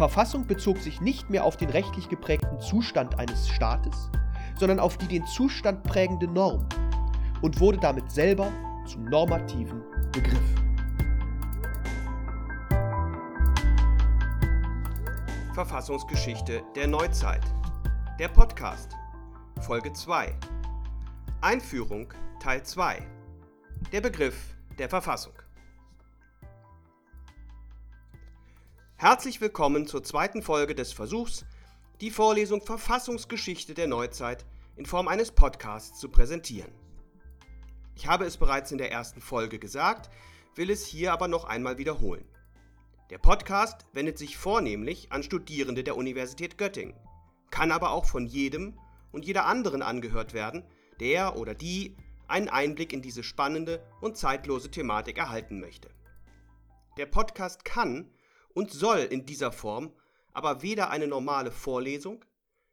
Verfassung bezog sich nicht mehr auf den rechtlich geprägten Zustand eines Staates, sondern auf die den Zustand prägende Norm und wurde damit selber zum normativen Begriff. Verfassungsgeschichte der Neuzeit. Der Podcast. Folge 2. Einführung Teil 2. Der Begriff der Verfassung. Herzlich willkommen zur zweiten Folge des Versuchs, die Vorlesung Verfassungsgeschichte der Neuzeit in Form eines Podcasts zu präsentieren. Ich habe es bereits in der ersten Folge gesagt, will es hier aber noch einmal wiederholen. Der Podcast wendet sich vornehmlich an Studierende der Universität Göttingen, kann aber auch von jedem und jeder anderen angehört werden, der oder die einen Einblick in diese spannende und zeitlose Thematik erhalten möchte. Der Podcast kann und soll in dieser Form aber weder eine normale Vorlesung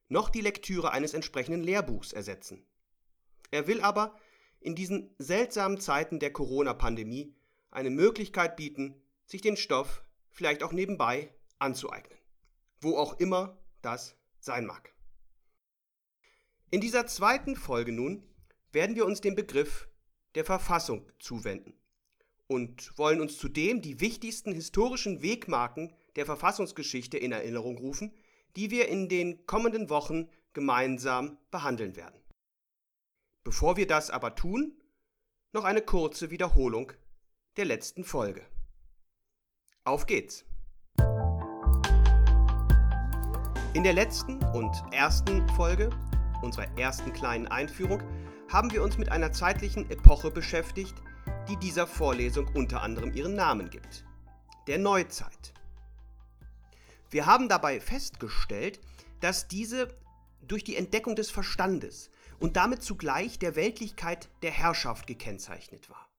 noch die Lektüre eines entsprechenden Lehrbuchs ersetzen. Er will aber in diesen seltsamen Zeiten der Corona-Pandemie eine Möglichkeit bieten, sich den Stoff vielleicht auch nebenbei anzueignen. Wo auch immer das sein mag. In dieser zweiten Folge nun werden wir uns dem Begriff der Verfassung zuwenden und wollen uns zudem die wichtigsten historischen Wegmarken der Verfassungsgeschichte in Erinnerung rufen, die wir in den kommenden Wochen gemeinsam behandeln werden. Bevor wir das aber tun, noch eine kurze Wiederholung der letzten Folge. Auf geht's! In der letzten und ersten Folge, unserer ersten kleinen Einführung, haben wir uns mit einer zeitlichen Epoche beschäftigt, die dieser Vorlesung unter anderem ihren Namen gibt, der Neuzeit. Wir haben dabei festgestellt, dass diese durch die Entdeckung des Verstandes und damit zugleich der Weltlichkeit der Herrschaft gekennzeichnet war.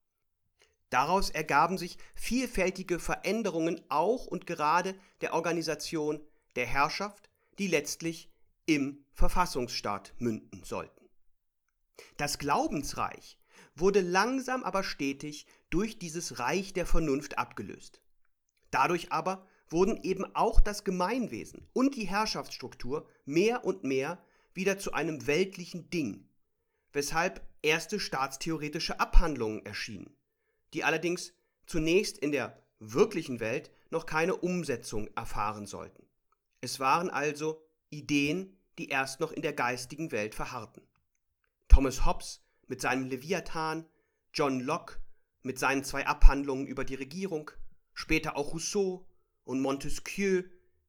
Daraus ergaben sich vielfältige Veränderungen auch und gerade der Organisation der Herrschaft, die letztlich im Verfassungsstaat münden sollten. Das Glaubensreich wurde langsam aber stetig durch dieses Reich der Vernunft abgelöst. Dadurch aber wurden eben auch das Gemeinwesen und die Herrschaftsstruktur mehr und mehr wieder zu einem weltlichen Ding, weshalb erste staatstheoretische Abhandlungen erschienen die allerdings zunächst in der wirklichen Welt noch keine Umsetzung erfahren sollten. Es waren also Ideen, die erst noch in der geistigen Welt verharrten. Thomas Hobbes mit seinem Leviathan, John Locke mit seinen zwei Abhandlungen über die Regierung, später auch Rousseau und Montesquieu,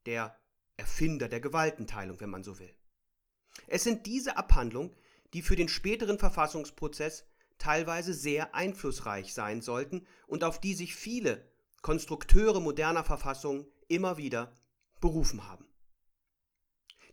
der Erfinder der Gewaltenteilung, wenn man so will. Es sind diese Abhandlungen, die für den späteren Verfassungsprozess teilweise sehr einflussreich sein sollten und auf die sich viele Konstrukteure moderner Verfassungen immer wieder berufen haben.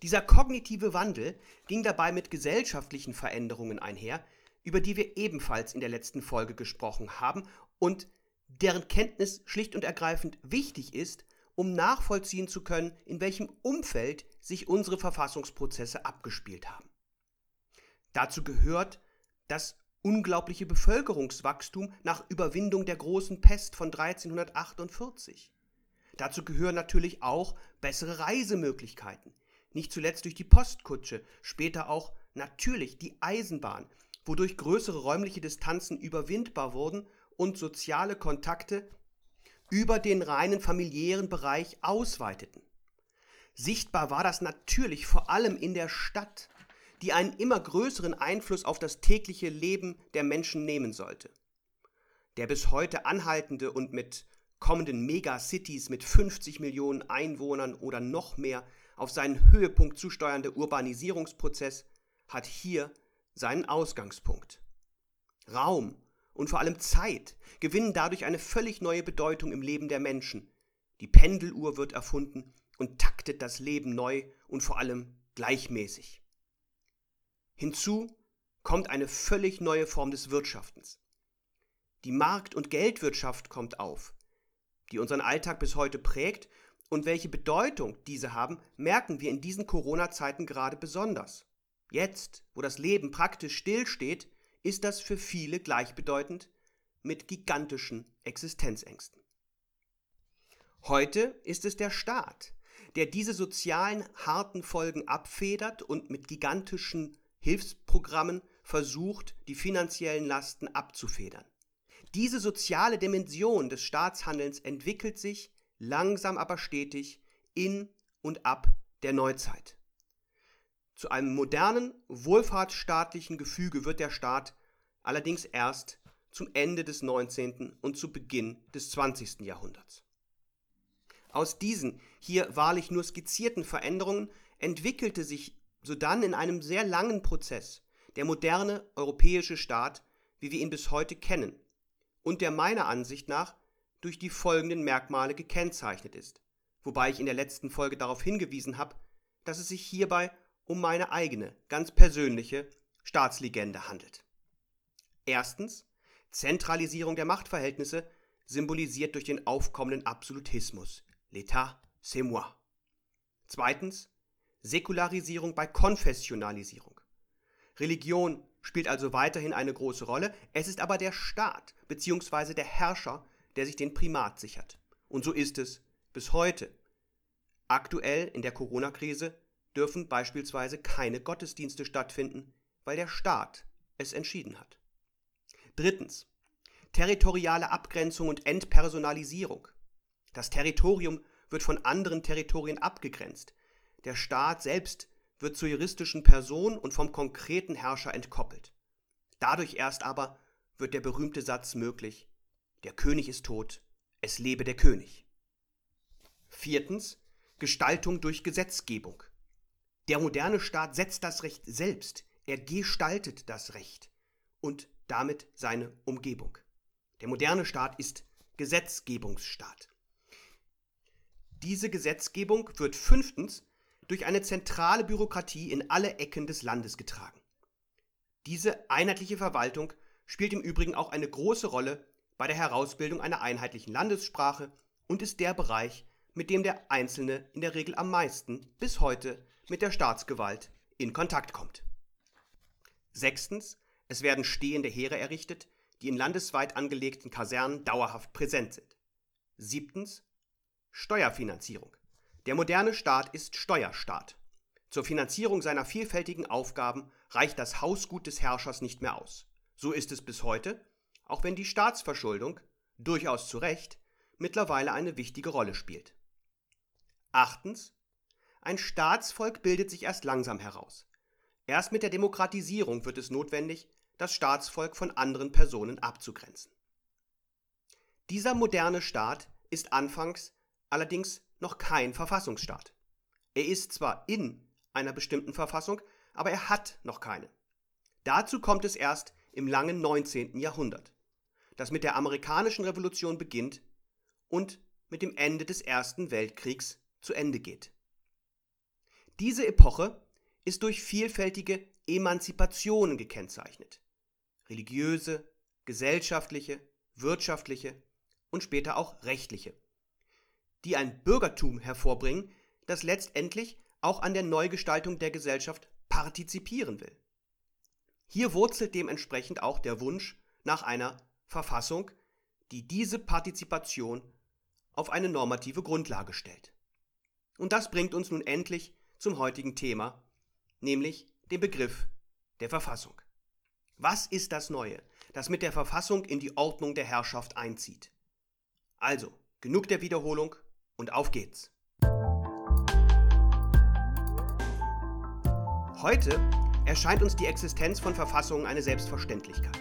Dieser kognitive Wandel ging dabei mit gesellschaftlichen Veränderungen einher, über die wir ebenfalls in der letzten Folge gesprochen haben und deren Kenntnis schlicht und ergreifend wichtig ist, um nachvollziehen zu können, in welchem Umfeld sich unsere Verfassungsprozesse abgespielt haben. Dazu gehört das unglaubliche Bevölkerungswachstum nach Überwindung der großen Pest von 1348. Dazu gehören natürlich auch bessere Reisemöglichkeiten, nicht zuletzt durch die Postkutsche, später auch natürlich die Eisenbahn, wodurch größere räumliche Distanzen überwindbar wurden und soziale Kontakte über den reinen familiären Bereich ausweiteten. Sichtbar war das natürlich vor allem in der Stadt, die einen immer größeren Einfluss auf das tägliche Leben der Menschen nehmen sollte. Der bis heute anhaltende und mit kommenden Megacities mit 50 Millionen Einwohnern oder noch mehr auf seinen Höhepunkt zusteuernde Urbanisierungsprozess hat hier seinen Ausgangspunkt. Raum und vor allem Zeit gewinnen dadurch eine völlig neue Bedeutung im Leben der Menschen. Die Pendeluhr wird erfunden und taktet das Leben neu und vor allem gleichmäßig. Hinzu kommt eine völlig neue Form des Wirtschaftens. Die Markt- und Geldwirtschaft kommt auf, die unseren Alltag bis heute prägt und welche Bedeutung diese haben, merken wir in diesen Corona-Zeiten gerade besonders. Jetzt, wo das Leben praktisch stillsteht, ist das für viele gleichbedeutend mit gigantischen Existenzängsten. Heute ist es der Staat, der diese sozialen harten Folgen abfedert und mit gigantischen Hilfsprogrammen versucht, die finanziellen Lasten abzufedern. Diese soziale Dimension des Staatshandelns entwickelt sich langsam aber stetig in und ab der Neuzeit. Zu einem modernen, wohlfahrtsstaatlichen Gefüge wird der Staat allerdings erst zum Ende des 19. und zu Beginn des 20. Jahrhunderts. Aus diesen hier wahrlich nur skizzierten Veränderungen entwickelte sich sodann in einem sehr langen Prozess der moderne europäische Staat, wie wir ihn bis heute kennen, und der meiner Ansicht nach durch die folgenden Merkmale gekennzeichnet ist, wobei ich in der letzten Folge darauf hingewiesen habe, dass es sich hierbei um meine eigene, ganz persönliche Staatslegende handelt. Erstens Zentralisierung der Machtverhältnisse, symbolisiert durch den aufkommenden Absolutismus. L'État, c'est moi. Zweitens Säkularisierung bei Konfessionalisierung. Religion spielt also weiterhin eine große Rolle, es ist aber der Staat bzw. der Herrscher, der sich den Primat sichert. Und so ist es bis heute. Aktuell in der Corona-Krise dürfen beispielsweise keine Gottesdienste stattfinden, weil der Staat es entschieden hat. Drittens. Territoriale Abgrenzung und Entpersonalisierung. Das Territorium wird von anderen Territorien abgegrenzt. Der Staat selbst wird zur juristischen Person und vom konkreten Herrscher entkoppelt. Dadurch erst aber wird der berühmte Satz möglich, der König ist tot, es lebe der König. Viertens, Gestaltung durch Gesetzgebung. Der moderne Staat setzt das Recht selbst, er gestaltet das Recht und damit seine Umgebung. Der moderne Staat ist Gesetzgebungsstaat. Diese Gesetzgebung wird fünftens durch eine zentrale Bürokratie in alle Ecken des Landes getragen. Diese einheitliche Verwaltung spielt im Übrigen auch eine große Rolle bei der Herausbildung einer einheitlichen Landessprache und ist der Bereich, mit dem der Einzelne in der Regel am meisten bis heute mit der Staatsgewalt in Kontakt kommt. Sechstens, es werden stehende Heere errichtet, die in landesweit angelegten Kasernen dauerhaft präsent sind. Siebtens, Steuerfinanzierung. Der moderne Staat ist Steuerstaat. Zur Finanzierung seiner vielfältigen Aufgaben reicht das Hausgut des Herrschers nicht mehr aus. So ist es bis heute, auch wenn die Staatsverschuldung, durchaus zu Recht, mittlerweile eine wichtige Rolle spielt. Achtens. Ein Staatsvolk bildet sich erst langsam heraus. Erst mit der Demokratisierung wird es notwendig, das Staatsvolk von anderen Personen abzugrenzen. Dieser moderne Staat ist anfangs allerdings noch kein Verfassungsstaat. Er ist zwar in einer bestimmten Verfassung, aber er hat noch keine. Dazu kommt es erst im langen 19. Jahrhundert, das mit der amerikanischen Revolution beginnt und mit dem Ende des Ersten Weltkriegs zu Ende geht. Diese Epoche ist durch vielfältige Emanzipationen gekennzeichnet. Religiöse, gesellschaftliche, wirtschaftliche und später auch rechtliche, die ein Bürgertum hervorbringen, das letztendlich auch an der Neugestaltung der Gesellschaft partizipieren will. Hier wurzelt dementsprechend auch der Wunsch nach einer Verfassung, die diese Partizipation auf eine normative Grundlage stellt. Und das bringt uns nun endlich zum heutigen Thema, nämlich dem Begriff der Verfassung. Was ist das Neue, das mit der Verfassung in die Ordnung der Herrschaft einzieht? Also, genug der Wiederholung und auf geht's. Heute erscheint uns die Existenz von Verfassungen eine Selbstverständlichkeit.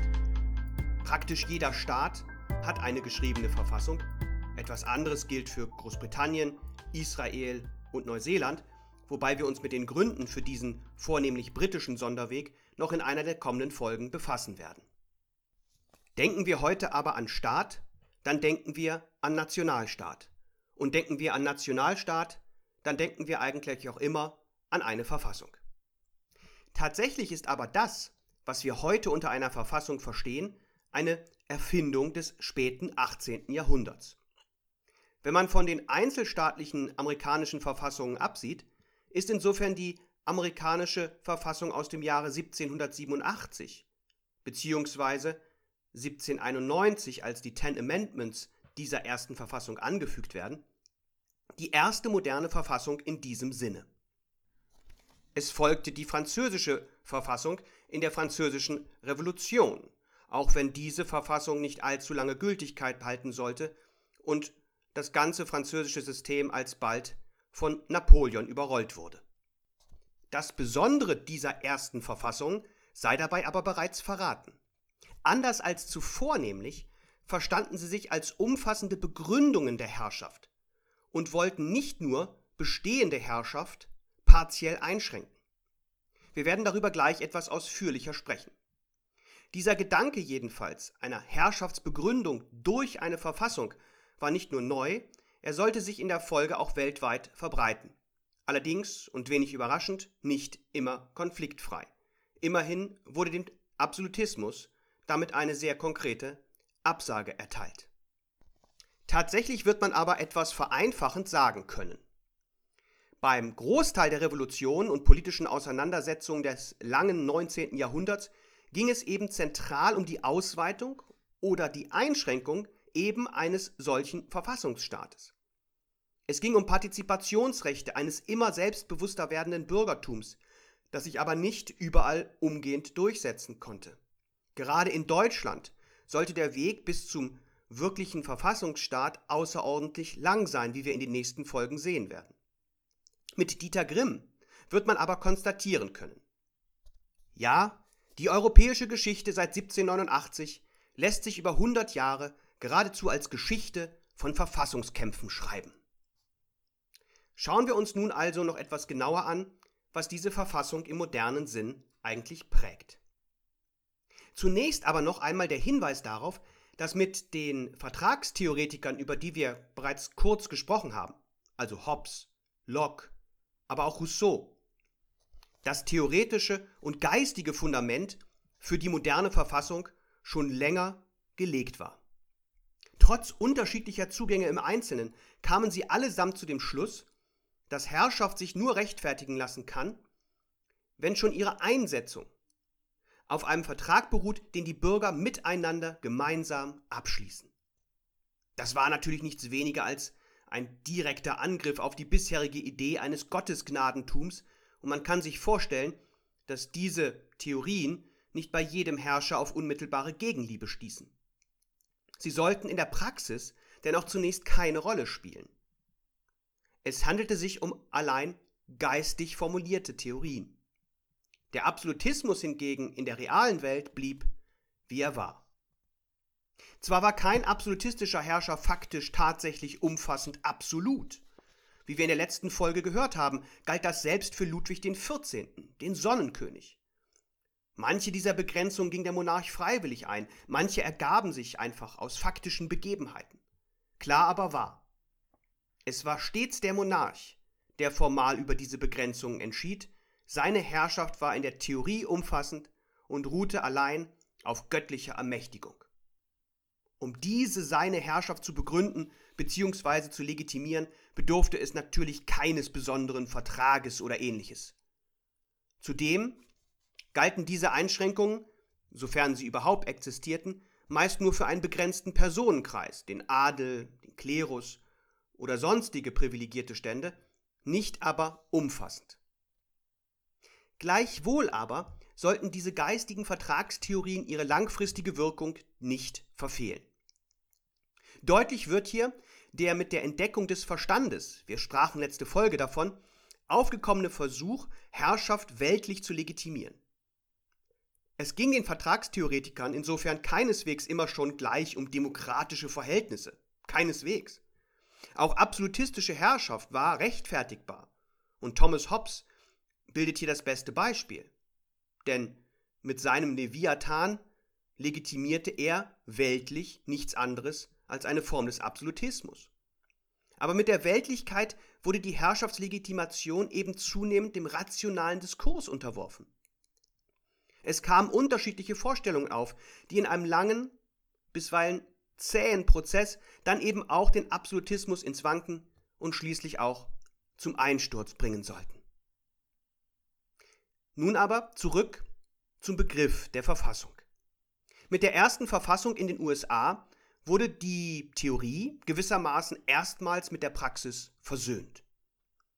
Praktisch jeder Staat hat eine geschriebene Verfassung. Etwas anderes gilt für Großbritannien, Israel und Neuseeland, wobei wir uns mit den Gründen für diesen vornehmlich britischen Sonderweg noch in einer der kommenden Folgen befassen werden. Denken wir heute aber an Staat, dann denken wir an Nationalstaat. Und denken wir an Nationalstaat, dann denken wir eigentlich auch immer an eine Verfassung. Tatsächlich ist aber das, was wir heute unter einer Verfassung verstehen, eine Erfindung des späten 18. Jahrhunderts. Wenn man von den einzelstaatlichen amerikanischen Verfassungen absieht, ist insofern die amerikanische Verfassung aus dem Jahre 1787 bzw. 1791, als die Ten Amendments dieser ersten Verfassung angefügt werden, die erste moderne Verfassung in diesem Sinne. Es folgte die französische Verfassung in der französischen Revolution, auch wenn diese Verfassung nicht allzu lange Gültigkeit behalten sollte und das ganze französische System alsbald von Napoleon überrollt wurde. Das Besondere dieser ersten Verfassung sei dabei aber bereits verraten. Anders als zuvor nämlich verstanden sie sich als umfassende Begründungen der Herrschaft und wollten nicht nur bestehende Herrschaft partiell einschränken. Wir werden darüber gleich etwas ausführlicher sprechen. Dieser Gedanke jedenfalls einer Herrschaftsbegründung durch eine Verfassung war nicht nur neu, er sollte sich in der Folge auch weltweit verbreiten. Allerdings, und wenig überraschend, nicht immer konfliktfrei. Immerhin wurde dem Absolutismus damit eine sehr konkrete Absage erteilt. Tatsächlich wird man aber etwas vereinfachend sagen können. Beim Großteil der Revolutionen und politischen Auseinandersetzungen des langen 19. Jahrhunderts ging es eben zentral um die Ausweitung oder die Einschränkung eben eines solchen Verfassungsstaates. Es ging um Partizipationsrechte eines immer selbstbewusster werdenden Bürgertums, das sich aber nicht überall umgehend durchsetzen konnte. Gerade in Deutschland sollte der Weg bis zum wirklichen Verfassungsstaat außerordentlich lang sein, wie wir in den nächsten Folgen sehen werden. Mit Dieter Grimm wird man aber konstatieren können. Ja, die europäische Geschichte seit 1789 lässt sich über 100 Jahre geradezu als Geschichte von Verfassungskämpfen schreiben. Schauen wir uns nun also noch etwas genauer an, was diese Verfassung im modernen Sinn eigentlich prägt. Zunächst aber noch einmal der Hinweis darauf, dass mit den Vertragstheoretikern, über die wir bereits kurz gesprochen haben, also Hobbes, Locke, aber auch Rousseau, das theoretische und geistige Fundament für die moderne Verfassung schon länger gelegt war. Trotz unterschiedlicher Zugänge im Einzelnen kamen sie allesamt zu dem Schluss, dass Herrschaft sich nur rechtfertigen lassen kann, wenn schon ihre Einsetzung auf einem Vertrag beruht, den die Bürger miteinander gemeinsam abschließen. Das war natürlich nichts weniger als ein direkter Angriff auf die bisherige Idee eines Gottesgnadentums, und man kann sich vorstellen, dass diese Theorien nicht bei jedem Herrscher auf unmittelbare Gegenliebe stießen. Sie sollten in der Praxis denn auch zunächst keine Rolle spielen. Es handelte sich um allein geistig formulierte Theorien. Der Absolutismus hingegen in der realen Welt blieb, wie er war. Zwar war kein absolutistischer Herrscher faktisch tatsächlich umfassend absolut. Wie wir in der letzten Folge gehört haben, galt das selbst für Ludwig XIV., den Sonnenkönig. Manche dieser Begrenzungen ging der Monarch freiwillig ein, manche ergaben sich einfach aus faktischen Begebenheiten. Klar aber war, es war stets der Monarch, der formal über diese Begrenzungen entschied, seine Herrschaft war in der Theorie umfassend und ruhte allein auf göttlicher Ermächtigung. Um diese seine Herrschaft zu begründen bzw. zu legitimieren, bedurfte es natürlich keines besonderen Vertrages oder ähnliches. Zudem galten diese Einschränkungen, sofern sie überhaupt existierten, meist nur für einen begrenzten Personenkreis, den Adel, den Klerus oder sonstige privilegierte Stände, nicht aber umfassend. Gleichwohl aber sollten diese geistigen Vertragstheorien ihre langfristige Wirkung nicht verfehlen. Deutlich wird hier der mit der Entdeckung des Verstandes, wir sprachen letzte Folge davon, aufgekommene Versuch, Herrschaft weltlich zu legitimieren. Es ging den Vertragstheoretikern insofern keineswegs immer schon gleich um demokratische Verhältnisse. Keineswegs. Auch absolutistische Herrschaft war rechtfertigbar. Und Thomas Hobbes bildet hier das beste Beispiel. Denn mit seinem Leviathan legitimierte er weltlich nichts anderes als eine Form des Absolutismus. Aber mit der Weltlichkeit wurde die Herrschaftslegitimation eben zunehmend dem rationalen Diskurs unterworfen. Es kamen unterschiedliche Vorstellungen auf, die in einem langen, bisweilen zähen Prozess dann eben auch den Absolutismus ins Wanken und schließlich auch zum Einsturz bringen sollten. Nun aber zurück zum Begriff der Verfassung. Mit der ersten Verfassung in den USA wurde die Theorie gewissermaßen erstmals mit der Praxis versöhnt.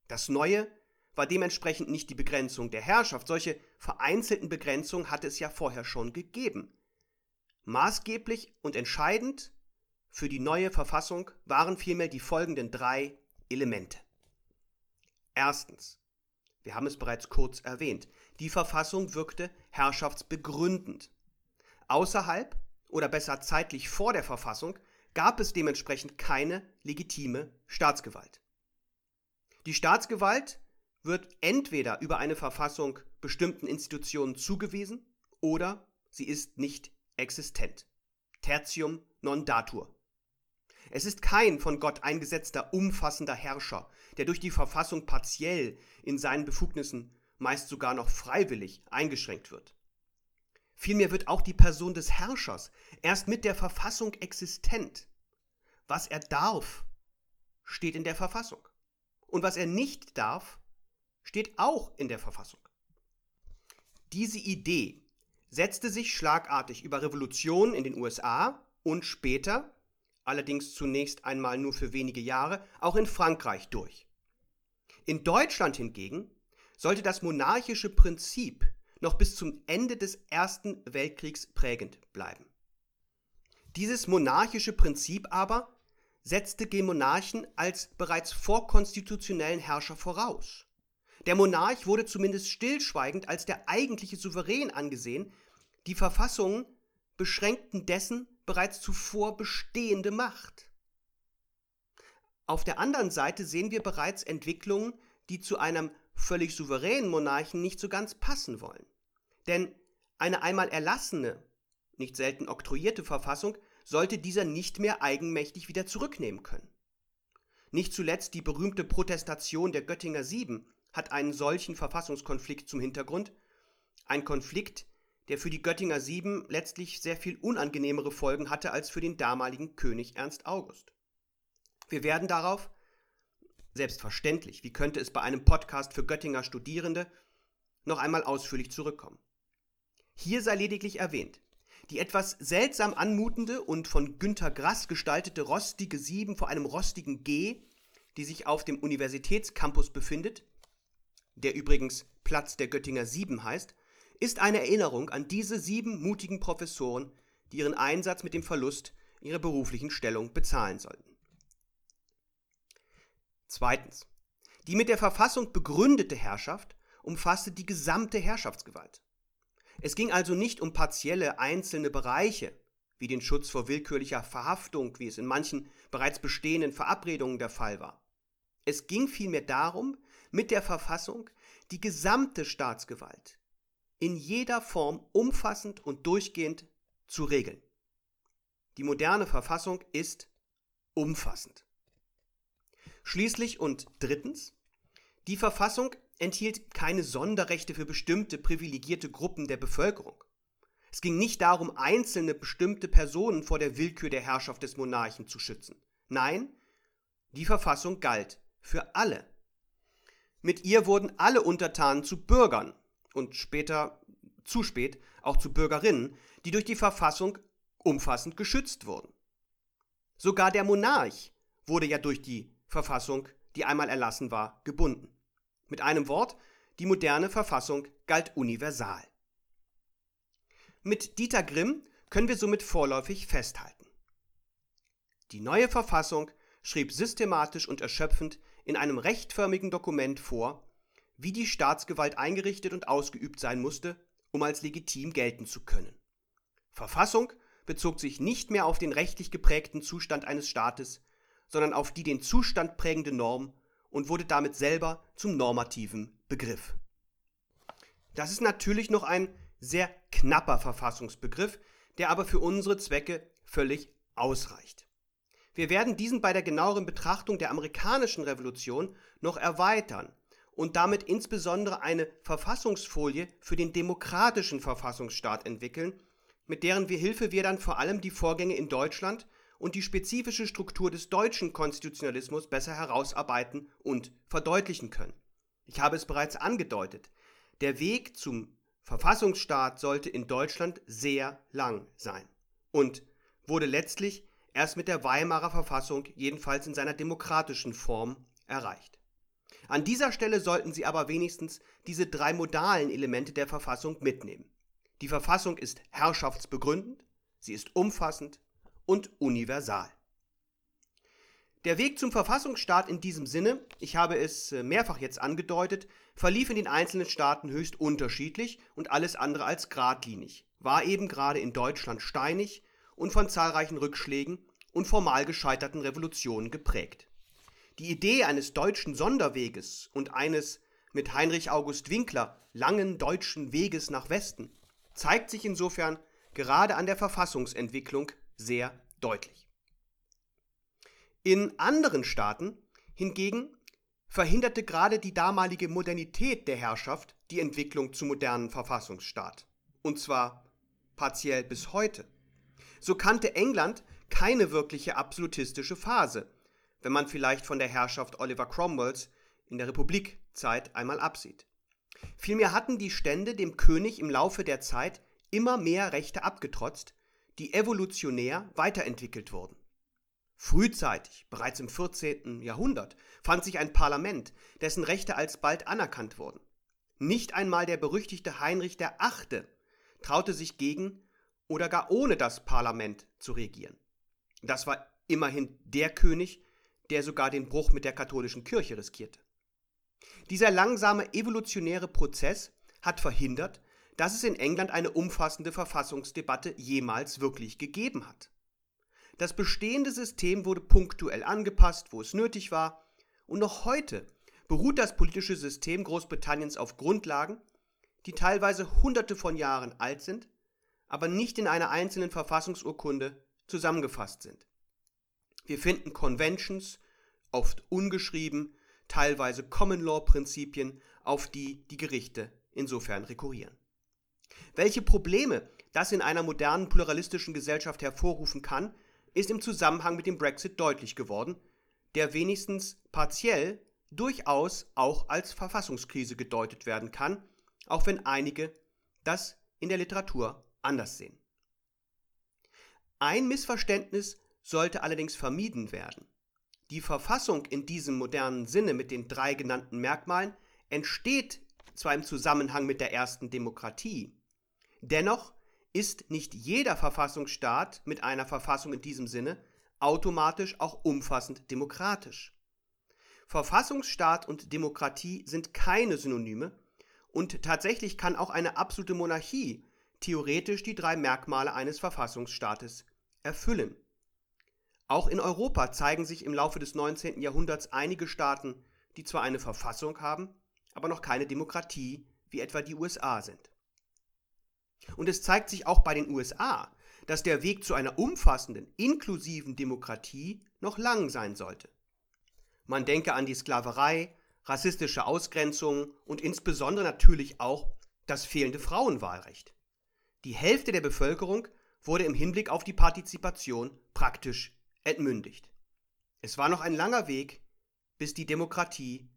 Das Neue war dementsprechend nicht die Begrenzung der Herrschaft. Solche vereinzelten Begrenzungen hatte es ja vorher schon gegeben. Maßgeblich und entscheidend für die neue Verfassung waren vielmehr die folgenden drei Elemente. Erstens, wir haben es bereits kurz erwähnt, die Verfassung wirkte herrschaftsbegründend. Außerhalb oder besser zeitlich vor der Verfassung gab es dementsprechend keine legitime Staatsgewalt. Die Staatsgewalt wird entweder über eine Verfassung bestimmten Institutionen zugewiesen oder sie ist nicht existent. Tertium non datur. Es ist kein von Gott eingesetzter umfassender Herrscher, der durch die Verfassung partiell in seinen Befugnissen, meist sogar noch freiwillig, eingeschränkt wird. Vielmehr wird auch die Person des Herrschers erst mit der Verfassung existent. Was er darf, steht in der Verfassung. Und was er nicht darf, steht auch in der Verfassung. Diese Idee setzte sich schlagartig über Revolutionen in den USA und später, allerdings zunächst einmal nur für wenige Jahre, auch in Frankreich durch. In Deutschland hingegen sollte das monarchische Prinzip noch bis zum Ende des Ersten Weltkriegs prägend bleiben. Dieses monarchische Prinzip aber setzte den Monarchen als bereits vorkonstitutionellen Herrscher voraus. Der Monarch wurde zumindest stillschweigend als der eigentliche Souverän angesehen, die Verfassungen beschränkten dessen bereits zuvor bestehende Macht. Auf der anderen Seite sehen wir bereits Entwicklungen, die zu einem völlig souveränen Monarchen nicht so ganz passen wollen. Denn eine einmal erlassene, nicht selten oktroyierte Verfassung sollte dieser nicht mehr eigenmächtig wieder zurücknehmen können. Nicht zuletzt die berühmte Protestation der Göttinger Sieben hat einen solchen Verfassungskonflikt zum Hintergrund. Ein Konflikt, der für die Göttinger Sieben letztlich sehr viel unangenehmere Folgen hatte als für den damaligen König Ernst August. Wir werden darauf Selbstverständlich, wie könnte es bei einem Podcast für Göttinger Studierende noch einmal ausführlich zurückkommen. Hier sei lediglich erwähnt, die etwas seltsam anmutende und von Günter Grass gestaltete rostige 7 vor einem rostigen G, die sich auf dem Universitätscampus befindet, der übrigens Platz der Göttinger Sieben heißt, ist eine Erinnerung an diese sieben mutigen Professoren, die ihren Einsatz mit dem Verlust ihrer beruflichen Stellung bezahlen sollten. Zweitens. Die mit der Verfassung begründete Herrschaft umfasste die gesamte Herrschaftsgewalt. Es ging also nicht um partielle einzelne Bereiche, wie den Schutz vor willkürlicher Verhaftung, wie es in manchen bereits bestehenden Verabredungen der Fall war. Es ging vielmehr darum, mit der Verfassung die gesamte Staatsgewalt in jeder Form umfassend und durchgehend zu regeln. Die moderne Verfassung ist umfassend. Schließlich und drittens, die Verfassung enthielt keine Sonderrechte für bestimmte privilegierte Gruppen der Bevölkerung. Es ging nicht darum, einzelne bestimmte Personen vor der Willkür der Herrschaft des Monarchen zu schützen. Nein, die Verfassung galt für alle. Mit ihr wurden alle Untertanen zu Bürgern und später, zu spät, auch zu Bürgerinnen, die durch die Verfassung umfassend geschützt wurden. Sogar der Monarch wurde ja durch die Verfassung, die einmal erlassen war, gebunden. Mit einem Wort, die moderne Verfassung galt universal. Mit Dieter Grimm können wir somit vorläufig festhalten. Die neue Verfassung schrieb systematisch und erschöpfend in einem rechtförmigen Dokument vor, wie die Staatsgewalt eingerichtet und ausgeübt sein musste, um als legitim gelten zu können. Verfassung bezog sich nicht mehr auf den rechtlich geprägten Zustand eines Staates, sondern auf die den Zustand prägende Norm und wurde damit selber zum normativen Begriff. Das ist natürlich noch ein sehr knapper Verfassungsbegriff, der aber für unsere Zwecke völlig ausreicht. Wir werden diesen bei der genaueren Betrachtung der amerikanischen Revolution noch erweitern und damit insbesondere eine Verfassungsfolie für den demokratischen Verfassungsstaat entwickeln, mit deren Hilfe wir dann vor allem die Vorgänge in Deutschland und die spezifische Struktur des deutschen Konstitutionalismus besser herausarbeiten und verdeutlichen können. Ich habe es bereits angedeutet. Der Weg zum Verfassungsstaat sollte in Deutschland sehr lang sein und wurde letztlich erst mit der Weimarer Verfassung, jedenfalls in seiner demokratischen Form, erreicht. An dieser Stelle sollten Sie aber wenigstens diese drei modalen Elemente der Verfassung mitnehmen. Die Verfassung ist herrschaftsbegründend, sie ist umfassend und universal. Der Weg zum Verfassungsstaat in diesem Sinne, ich habe es äh, mehrfach jetzt angedeutet, verlief in den einzelnen Staaten höchst unterschiedlich und alles andere als geradlinig, war eben gerade in Deutschland steinig und von zahlreichen Rückschlägen und formal gescheiterten Revolutionen geprägt. Die Idee eines deutschen Sonderweges und eines mit Heinrich August Winkler langen deutschen Weges nach Westen zeigt sich insofern gerade an der Verfassungsentwicklung sehr deutlich. In anderen Staaten hingegen verhinderte gerade die damalige Modernität der Herrschaft die Entwicklung zum modernen Verfassungsstaat. Und zwar partiell bis heute. So kannte England keine wirkliche absolutistische Phase, wenn man vielleicht von der Herrschaft Oliver Cromwells in der Republikzeit einmal absieht. Vielmehr hatten die Stände dem König im Laufe der Zeit immer mehr Rechte abgetrotzt, die evolutionär weiterentwickelt wurden. Frühzeitig, bereits im 14. Jahrhundert, fand sich ein Parlament, dessen Rechte alsbald anerkannt wurden. Nicht einmal der berüchtigte Heinrich VIII. traute sich gegen oder gar ohne das Parlament zu regieren. Das war immerhin der König, der sogar den Bruch mit der katholischen Kirche riskierte. Dieser langsame evolutionäre Prozess hat verhindert, dass es in England eine umfassende Verfassungsdebatte jemals wirklich gegeben hat. Das bestehende System wurde punktuell angepasst, wo es nötig war, und noch heute beruht das politische System Großbritanniens auf Grundlagen, die teilweise hunderte von Jahren alt sind, aber nicht in einer einzelnen Verfassungsurkunde zusammengefasst sind. Wir finden Conventions, oft ungeschrieben, teilweise Common Law Prinzipien, auf die die Gerichte insofern rekurrieren. Welche Probleme das in einer modernen pluralistischen Gesellschaft hervorrufen kann, ist im Zusammenhang mit dem Brexit deutlich geworden, der wenigstens partiell durchaus auch als Verfassungskrise gedeutet werden kann, auch wenn einige das in der Literatur anders sehen. Ein Missverständnis sollte allerdings vermieden werden. Die Verfassung in diesem modernen Sinne mit den drei genannten Merkmalen entsteht zwar im Zusammenhang mit der ersten Demokratie, dennoch ist nicht jeder Verfassungsstaat mit einer Verfassung in diesem Sinne automatisch auch umfassend demokratisch. Verfassungsstaat und Demokratie sind keine Synonyme und tatsächlich kann auch eine absolute Monarchie theoretisch die drei Merkmale eines Verfassungsstaates erfüllen. Auch in Europa zeigen sich im Laufe des 19. Jahrhunderts einige Staaten, die zwar eine Verfassung haben, aber noch keine Demokratie, wie etwa die USA sind. Und es zeigt sich auch bei den USA, dass der Weg zu einer umfassenden, inklusiven Demokratie noch lang sein sollte. Man denke an die Sklaverei, rassistische Ausgrenzung und insbesondere natürlich auch das fehlende Frauenwahlrecht. Die Hälfte der Bevölkerung wurde im Hinblick auf die Partizipation praktisch entmündigt. Es war noch ein langer Weg, bis die Demokratie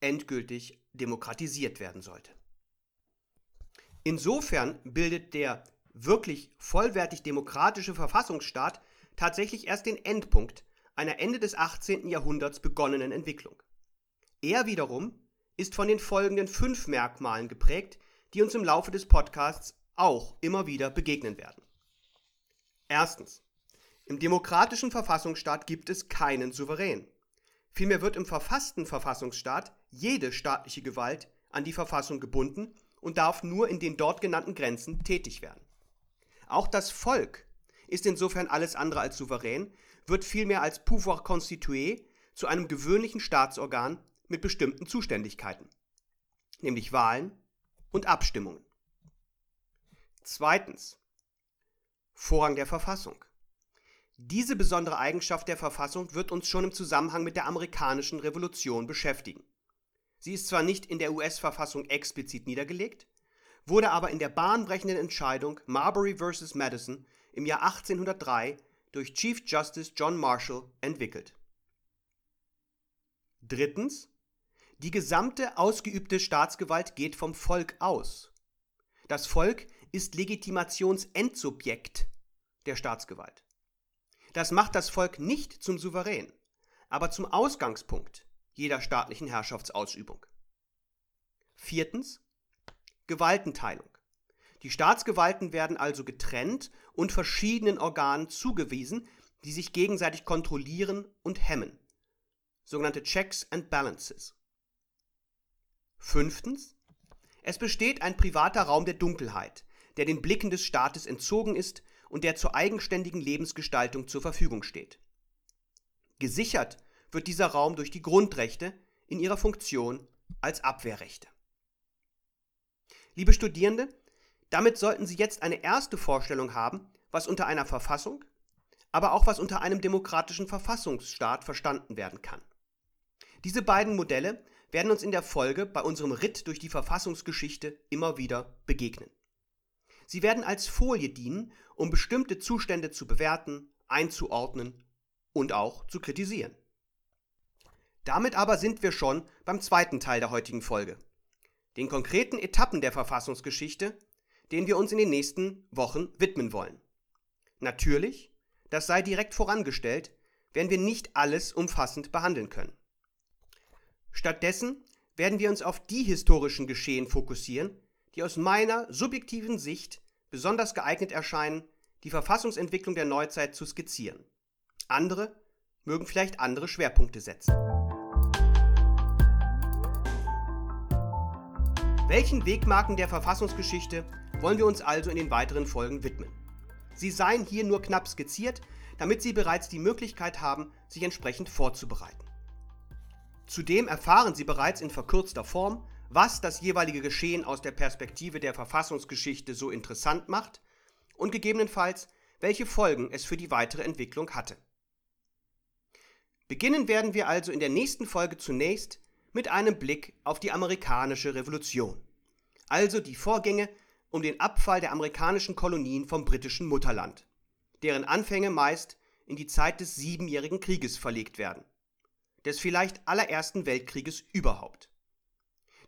endgültig demokratisiert werden sollte. Insofern bildet der wirklich vollwertig demokratische Verfassungsstaat tatsächlich erst den Endpunkt einer Ende des 18. Jahrhunderts begonnenen Entwicklung. Er wiederum ist von den folgenden fünf Merkmalen geprägt, die uns im Laufe des Podcasts auch immer wieder begegnen werden. Erstens. Im demokratischen Verfassungsstaat gibt es keinen Souverän. Vielmehr wird im verfassten Verfassungsstaat jede staatliche Gewalt an die Verfassung gebunden und darf nur in den dort genannten Grenzen tätig werden. Auch das Volk ist insofern alles andere als souverän, wird vielmehr als pouvoir constitué zu einem gewöhnlichen Staatsorgan mit bestimmten Zuständigkeiten, nämlich Wahlen und Abstimmungen. Zweitens. Vorrang der Verfassung. Diese besondere Eigenschaft der Verfassung wird uns schon im Zusammenhang mit der amerikanischen Revolution beschäftigen. Sie ist zwar nicht in der US-Verfassung explizit niedergelegt, wurde aber in der bahnbrechenden Entscheidung Marbury vs. Madison im Jahr 1803 durch Chief Justice John Marshall entwickelt. Drittens. Die gesamte ausgeübte Staatsgewalt geht vom Volk aus. Das Volk ist Legitimationsendsubjekt der Staatsgewalt. Das macht das Volk nicht zum Souverän, aber zum Ausgangspunkt jeder staatlichen Herrschaftsausübung. Viertens. Gewaltenteilung. Die Staatsgewalten werden also getrennt und verschiedenen Organen zugewiesen, die sich gegenseitig kontrollieren und hemmen. Sogenannte Checks and Balances. Fünftens. Es besteht ein privater Raum der Dunkelheit, der den Blicken des Staates entzogen ist und der zur eigenständigen Lebensgestaltung zur Verfügung steht. Gesichert wird dieser Raum durch die Grundrechte in ihrer Funktion als Abwehrrechte. Liebe Studierende, damit sollten Sie jetzt eine erste Vorstellung haben, was unter einer Verfassung, aber auch was unter einem demokratischen Verfassungsstaat verstanden werden kann. Diese beiden Modelle werden uns in der Folge bei unserem Ritt durch die Verfassungsgeschichte immer wieder begegnen. Sie werden als Folie dienen, um bestimmte Zustände zu bewerten, einzuordnen und auch zu kritisieren. Damit aber sind wir schon beim zweiten Teil der heutigen Folge, den konkreten Etappen der Verfassungsgeschichte, denen wir uns in den nächsten Wochen widmen wollen. Natürlich, das sei direkt vorangestellt, werden wir nicht alles umfassend behandeln können. Stattdessen werden wir uns auf die historischen Geschehen fokussieren, die aus meiner subjektiven Sicht besonders geeignet erscheinen, die Verfassungsentwicklung der Neuzeit zu skizzieren. Andere mögen vielleicht andere Schwerpunkte setzen. Welchen Wegmarken der Verfassungsgeschichte wollen wir uns also in den weiteren Folgen widmen? Sie seien hier nur knapp skizziert, damit Sie bereits die Möglichkeit haben, sich entsprechend vorzubereiten. Zudem erfahren Sie bereits in verkürzter Form, was das jeweilige Geschehen aus der Perspektive der Verfassungsgeschichte so interessant macht und gegebenenfalls, welche Folgen es für die weitere Entwicklung hatte. Beginnen werden wir also in der nächsten Folge zunächst mit einem Blick auf die amerikanische Revolution, also die Vorgänge um den Abfall der amerikanischen Kolonien vom britischen Mutterland, deren Anfänge meist in die Zeit des Siebenjährigen Krieges verlegt werden, des vielleicht allerersten Weltkrieges überhaupt.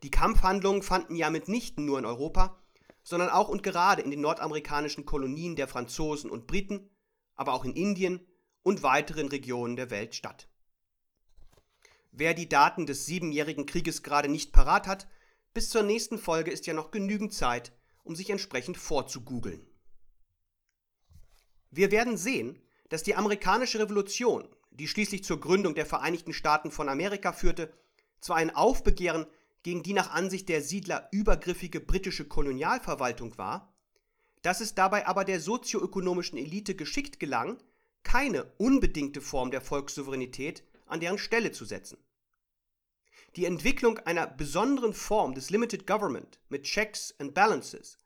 Die Kampfhandlungen fanden ja mitnichten nur in Europa, sondern auch und gerade in den nordamerikanischen Kolonien der Franzosen und Briten, aber auch in Indien und weiteren Regionen der Welt statt. Wer die Daten des Siebenjährigen Krieges gerade nicht parat hat, bis zur nächsten Folge ist ja noch genügend Zeit, um sich entsprechend vorzugoogeln. Wir werden sehen, dass die amerikanische Revolution, die schließlich zur Gründung der Vereinigten Staaten von Amerika führte, zwar ein Aufbegehren gegen die nach Ansicht der Siedler übergriffige britische Kolonialverwaltung war, dass es dabei aber der sozioökonomischen Elite geschickt gelang, keine unbedingte Form der Volkssouveränität an deren Stelle zu setzen. Die Entwicklung einer besonderen Form des Limited Government mit Checks and Balances,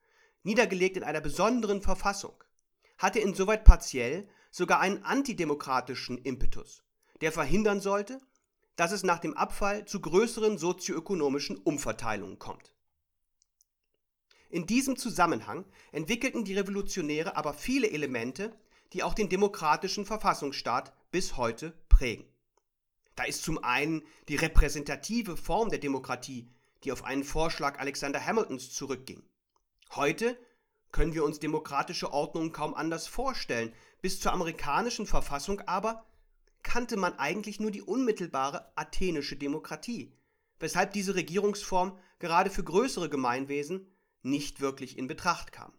niedergelegt in einer besonderen Verfassung, hatte insoweit partiell sogar einen antidemokratischen Impetus, der verhindern sollte, dass es nach dem Abfall zu größeren sozioökonomischen Umverteilungen kommt. In diesem Zusammenhang entwickelten die Revolutionäre aber viele Elemente, die auch den demokratischen Verfassungsstaat bis heute prägen. Da ist zum einen die repräsentative Form der Demokratie, die auf einen Vorschlag Alexander Hamiltons zurückging. Heute können wir uns demokratische Ordnungen kaum anders vorstellen, bis zur amerikanischen Verfassung aber kannte man eigentlich nur die unmittelbare athenische Demokratie, weshalb diese Regierungsform gerade für größere Gemeinwesen nicht wirklich in Betracht kam.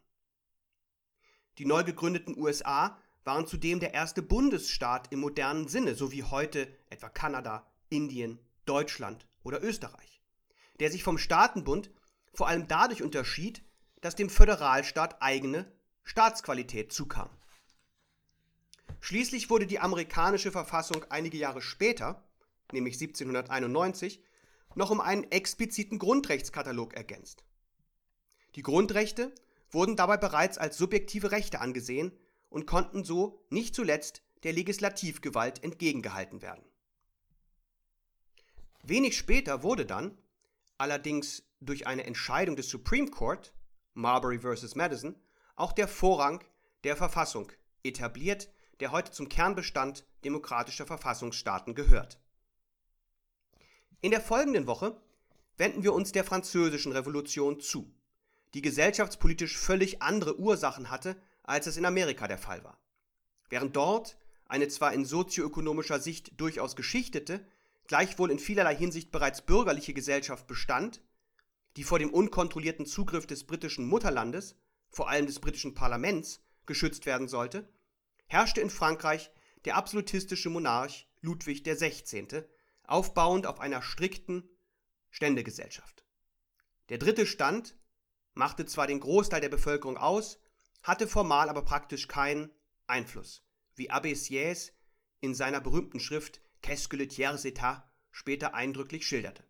Die neu gegründeten USA waren zudem der erste Bundesstaat im modernen Sinne, so wie heute etwa Kanada, Indien, Deutschland oder Österreich, der sich vom Staatenbund vor allem dadurch unterschied, dass dem Föderalstaat eigene Staatsqualität zukam. Schließlich wurde die amerikanische Verfassung einige Jahre später, nämlich 1791, noch um einen expliziten Grundrechtskatalog ergänzt. Die Grundrechte wurden dabei bereits als subjektive Rechte angesehen und konnten so nicht zuletzt der Legislativgewalt entgegengehalten werden. Wenig später wurde dann, allerdings durch eine Entscheidung des Supreme Court, Marbury vs. Madison, auch der Vorrang der Verfassung etabliert, der heute zum Kernbestand demokratischer Verfassungsstaaten gehört. In der folgenden Woche wenden wir uns der Französischen Revolution zu, die gesellschaftspolitisch völlig andere Ursachen hatte, als es in Amerika der Fall war. Während dort eine zwar in sozioökonomischer Sicht durchaus geschichtete, gleichwohl in vielerlei Hinsicht bereits bürgerliche Gesellschaft bestand, die vor dem unkontrollierten Zugriff des britischen Mutterlandes, vor allem des britischen Parlaments, geschützt werden sollte, herrschte in Frankreich der absolutistische Monarch Ludwig XVI., aufbauend auf einer strikten Ständegesellschaft. Der dritte Stand machte zwar den Großteil der Bevölkerung aus, hatte formal aber praktisch keinen Einfluss, wie Abbé Sieyès in seiner berühmten Schrift Qu'est-ce que le tiers état später eindrücklich schilderte.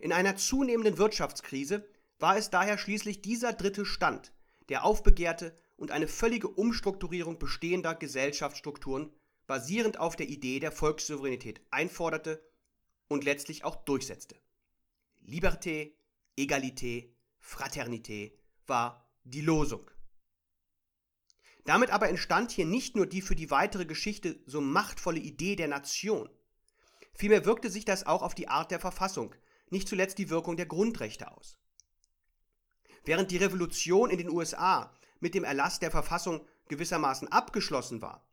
In einer zunehmenden Wirtschaftskrise war es daher schließlich dieser dritte Stand, der aufbegehrte und eine völlige Umstrukturierung bestehender Gesellschaftsstrukturen basierend auf der Idee der Volkssouveränität einforderte und letztlich auch durchsetzte. Liberté, Egalité, Fraternité war die Losung. Damit aber entstand hier nicht nur die für die weitere Geschichte so machtvolle Idee der Nation, vielmehr wirkte sich das auch auf die Art der Verfassung, nicht zuletzt die Wirkung der Grundrechte aus. Während die Revolution in den USA mit dem Erlass der Verfassung gewissermaßen abgeschlossen war,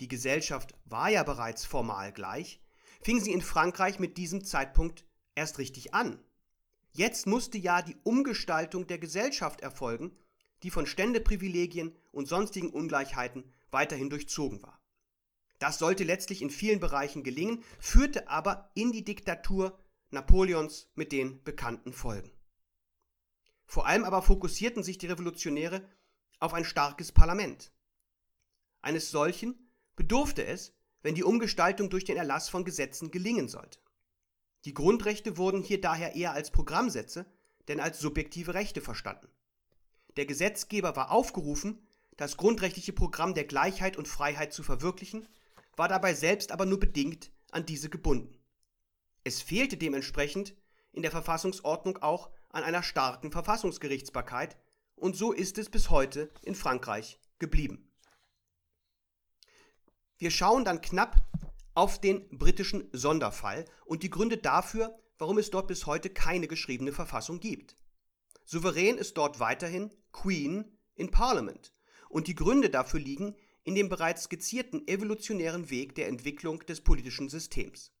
die Gesellschaft war ja bereits formal gleich, fing sie in Frankreich mit diesem Zeitpunkt erst richtig an. Jetzt musste ja die Umgestaltung der Gesellschaft erfolgen, die von Ständeprivilegien und sonstigen Ungleichheiten weiterhin durchzogen war. Das sollte letztlich in vielen Bereichen gelingen, führte aber in die Diktatur Napoleons mit den bekannten Folgen. Vor allem aber fokussierten sich die Revolutionäre auf ein starkes Parlament. Eines solchen bedurfte es, wenn die Umgestaltung durch den Erlass von Gesetzen gelingen sollte. Die Grundrechte wurden hier daher eher als Programmsätze denn als subjektive Rechte verstanden. Der Gesetzgeber war aufgerufen, das grundrechtliche Programm der Gleichheit und Freiheit zu verwirklichen, war dabei selbst aber nur bedingt an diese gebunden. Es fehlte dementsprechend in der Verfassungsordnung auch an einer starken Verfassungsgerichtsbarkeit und so ist es bis heute in Frankreich geblieben. Wir schauen dann knapp auf den britischen Sonderfall und die Gründe dafür, warum es dort bis heute keine geschriebene Verfassung gibt. Souverän ist dort weiterhin Queen in Parliament und die Gründe dafür liegen in dem bereits skizzierten evolutionären Weg der Entwicklung des politischen Systems.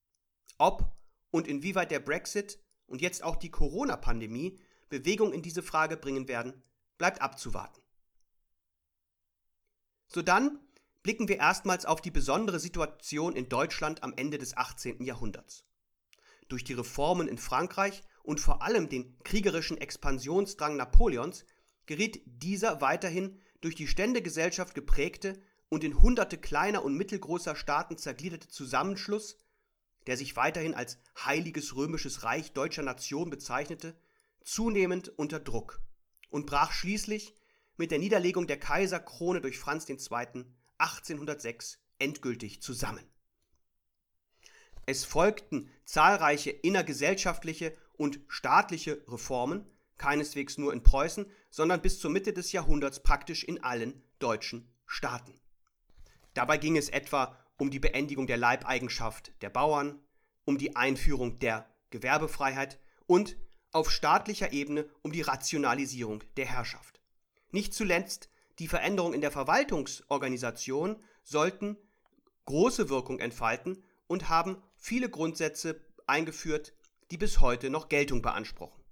Ob und inwieweit der Brexit und jetzt auch die Corona-Pandemie Bewegung in diese Frage bringen werden, bleibt abzuwarten. So dann blicken wir erstmals auf die besondere Situation in Deutschland am Ende des 18. Jahrhunderts. Durch die Reformen in Frankreich und vor allem den kriegerischen Expansionsdrang Napoleons geriet dieser weiterhin durch die Ständegesellschaft geprägte und in hunderte kleiner und mittelgroßer Staaten zergliederte Zusammenschluss der sich weiterhin als Heiliges Römisches Reich deutscher Nation bezeichnete, zunehmend unter Druck und brach schließlich mit der Niederlegung der Kaiserkrone durch Franz II. 1806 endgültig zusammen. Es folgten zahlreiche innergesellschaftliche und staatliche Reformen, keineswegs nur in Preußen, sondern bis zur Mitte des Jahrhunderts praktisch in allen deutschen Staaten. Dabei ging es etwa um die Beendigung der Leibeigenschaft der Bauern, um die Einführung der Gewerbefreiheit und auf staatlicher Ebene um die Rationalisierung der Herrschaft. Nicht zuletzt die Veränderungen in der Verwaltungsorganisation sollten große Wirkung entfalten und haben viele Grundsätze eingeführt, die bis heute noch Geltung beanspruchen.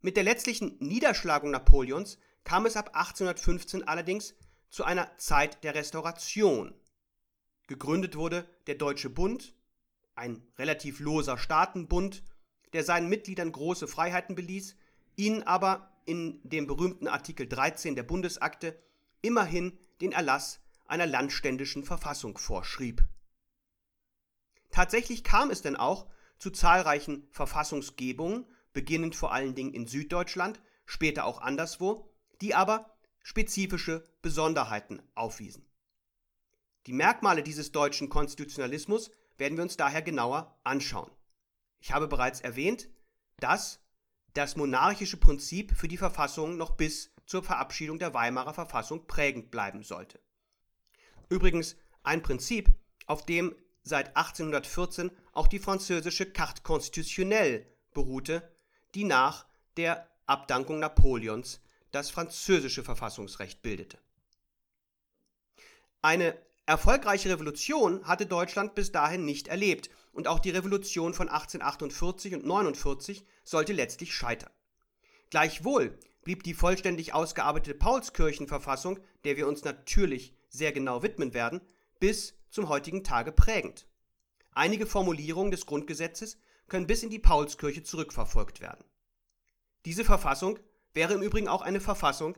Mit der letztlichen Niederschlagung Napoleons kam es ab 1815 allerdings zu einer Zeit der Restauration. Gegründet wurde der Deutsche Bund, ein relativ loser Staatenbund, der seinen Mitgliedern große Freiheiten beließ, ihnen aber in dem berühmten Artikel 13 der Bundesakte immerhin den Erlass einer landständischen Verfassung vorschrieb. Tatsächlich kam es denn auch zu zahlreichen Verfassungsgebungen, beginnend vor allen Dingen in Süddeutschland, später auch anderswo, die aber spezifische Besonderheiten aufwiesen. Die Merkmale dieses deutschen Konstitutionalismus werden wir uns daher genauer anschauen. Ich habe bereits erwähnt, dass das monarchische Prinzip für die Verfassung noch bis zur Verabschiedung der Weimarer Verfassung prägend bleiben sollte. Übrigens ein Prinzip, auf dem seit 1814 auch die französische Carte constitutionnelle beruhte, die nach der Abdankung Napoleons das französische Verfassungsrecht bildete. Eine erfolgreiche Revolution hatte Deutschland bis dahin nicht erlebt und auch die Revolution von 1848 und 49 sollte letztlich scheitern. Gleichwohl blieb die vollständig ausgearbeitete Paulskirchenverfassung, der wir uns natürlich sehr genau widmen werden, bis zum heutigen Tage prägend. Einige Formulierungen des Grundgesetzes können bis in die Paulskirche zurückverfolgt werden. Diese Verfassung wäre im Übrigen auch eine Verfassung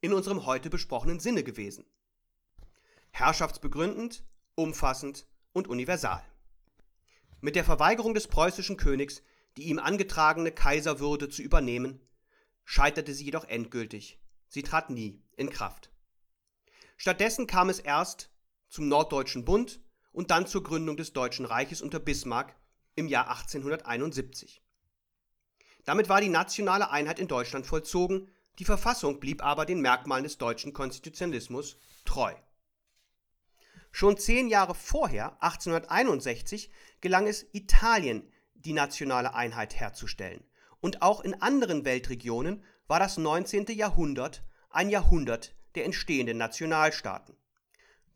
in unserem heute besprochenen Sinne gewesen. Herrschaftsbegründend, umfassend und universal. Mit der Verweigerung des preußischen Königs, die ihm angetragene Kaiserwürde zu übernehmen, scheiterte sie jedoch endgültig. Sie trat nie in Kraft. Stattdessen kam es erst zum Norddeutschen Bund und dann zur Gründung des Deutschen Reiches unter Bismarck im Jahr 1871. Damit war die nationale Einheit in Deutschland vollzogen, die Verfassung blieb aber den Merkmalen des deutschen Konstitutionalismus treu. Schon zehn Jahre vorher, 1861, gelang es Italien, die nationale Einheit herzustellen. Und auch in anderen Weltregionen war das 19. Jahrhundert ein Jahrhundert der entstehenden Nationalstaaten.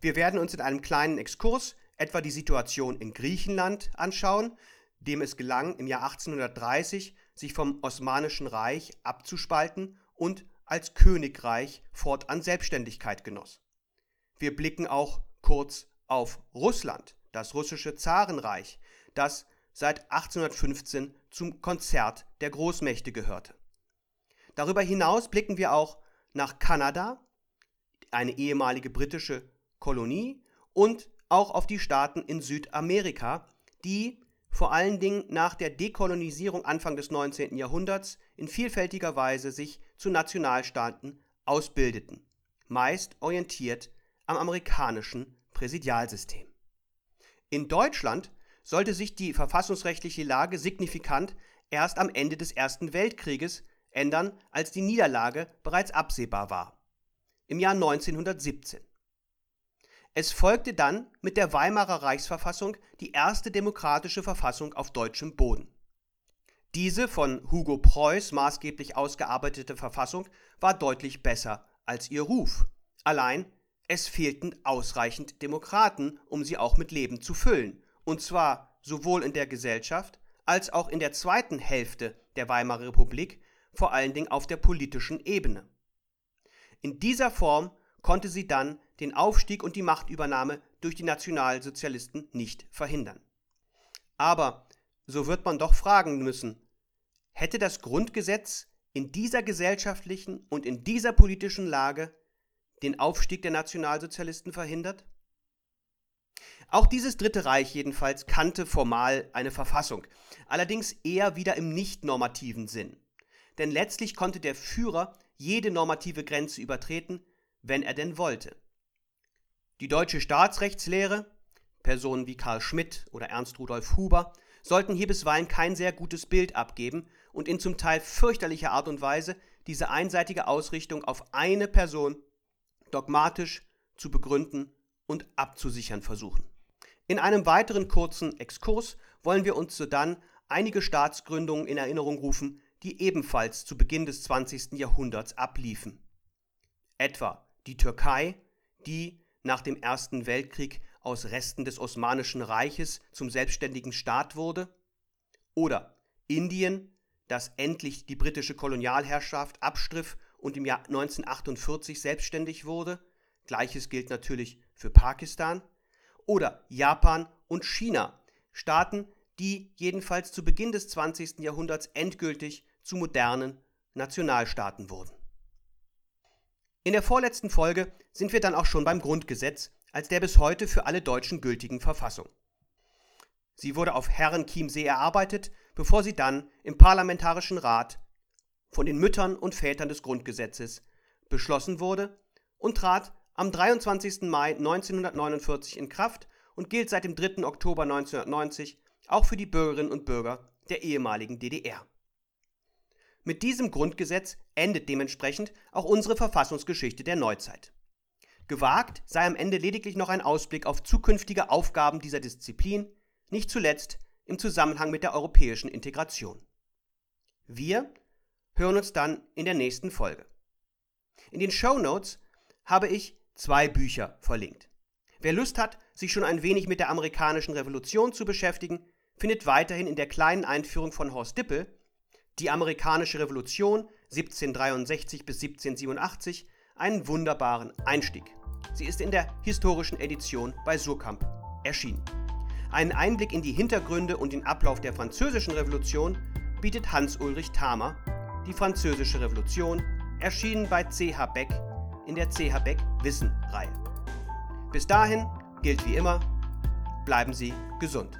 Wir werden uns in einem kleinen Exkurs etwa die Situation in Griechenland anschauen, dem es gelang, im Jahr 1830 sich vom Osmanischen Reich abzuspalten und als Königreich fortan Selbstständigkeit genoss. Wir blicken auch kurz auf Russland, das russische Zarenreich, das seit 1815 zum Konzert der Großmächte gehörte. Darüber hinaus blicken wir auch nach Kanada, eine ehemalige britische Kolonie, und auch auf die Staaten in Südamerika, die vor allen Dingen nach der Dekolonisierung Anfang des 19. Jahrhunderts in vielfältiger Weise sich zu Nationalstaaten ausbildeten, meist orientiert am amerikanischen Präsidialsystem. In Deutschland sollte sich die verfassungsrechtliche Lage signifikant erst am Ende des Ersten Weltkrieges ändern, als die Niederlage bereits absehbar war. Im Jahr 1917. Es folgte dann mit der Weimarer Reichsverfassung die erste demokratische Verfassung auf deutschem Boden. Diese von Hugo Preuß maßgeblich ausgearbeitete Verfassung war deutlich besser als ihr Ruf. Allein es fehlten ausreichend Demokraten, um sie auch mit Leben zu füllen, und zwar sowohl in der Gesellschaft als auch in der zweiten Hälfte der Weimarer Republik, vor allen Dingen auf der politischen Ebene. In dieser Form konnte sie dann den Aufstieg und die Machtübernahme durch die Nationalsozialisten nicht verhindern. Aber, so wird man doch fragen müssen, hätte das Grundgesetz in dieser gesellschaftlichen und in dieser politischen Lage den Aufstieg der Nationalsozialisten verhindert? Auch dieses Dritte Reich jedenfalls kannte formal eine Verfassung, allerdings eher wieder im nicht normativen Sinn. Denn letztlich konnte der Führer jede normative Grenze übertreten, wenn er denn wollte. Die deutsche Staatsrechtslehre, Personen wie Karl Schmidt oder Ernst Rudolf Huber, sollten hier bisweilen kein sehr gutes Bild abgeben und in zum Teil fürchterlicher Art und Weise diese einseitige Ausrichtung auf eine Person dogmatisch zu begründen und abzusichern versuchen. In einem weiteren kurzen Exkurs wollen wir uns sodann einige Staatsgründungen in Erinnerung rufen, die ebenfalls zu Beginn des 20. Jahrhunderts abliefen. Etwa die Türkei, die nach dem Ersten Weltkrieg aus Resten des Osmanischen Reiches zum selbstständigen Staat wurde, oder Indien, das endlich die britische Kolonialherrschaft abstriff und im Jahr 1948 selbstständig wurde, gleiches gilt natürlich für Pakistan, oder Japan und China, Staaten, die jedenfalls zu Beginn des 20. Jahrhunderts endgültig zu modernen Nationalstaaten wurden. In der vorletzten Folge sind wir dann auch schon beim Grundgesetz, als der bis heute für alle Deutschen gültigen Verfassung. Sie wurde auf Herrenchiemsee erarbeitet, bevor sie dann im Parlamentarischen Rat von den Müttern und Vätern des Grundgesetzes beschlossen wurde und trat am 23. Mai 1949 in Kraft und gilt seit dem 3. Oktober 1990 auch für die Bürgerinnen und Bürger der ehemaligen DDR. Mit diesem Grundgesetz endet dementsprechend auch unsere Verfassungsgeschichte der Neuzeit. Gewagt sei am Ende lediglich noch ein Ausblick auf zukünftige Aufgaben dieser Disziplin, nicht zuletzt im Zusammenhang mit der europäischen Integration. Wir hören uns dann in der nächsten Folge. In den Show Notes habe ich zwei Bücher verlinkt. Wer Lust hat, sich schon ein wenig mit der amerikanischen Revolution zu beschäftigen, findet weiterhin in der kleinen Einführung von Horst Dippel Die amerikanische Revolution 1763 bis 1787 einen wunderbaren Einstieg. Sie ist in der historischen Edition bei Surkamp erschienen. Einen Einblick in die Hintergründe und den Ablauf der Französischen Revolution bietet Hans-Ulrich Thamer, Die Französische Revolution, erschienen bei CH Beck in der CH Beck Wissen-Reihe. Bis dahin gilt wie immer, bleiben Sie gesund.